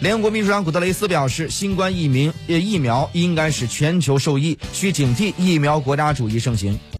联合国秘书长古特雷斯表示，新冠疫苗疫苗应该是全球受益，需警惕疫苗国家主义盛行。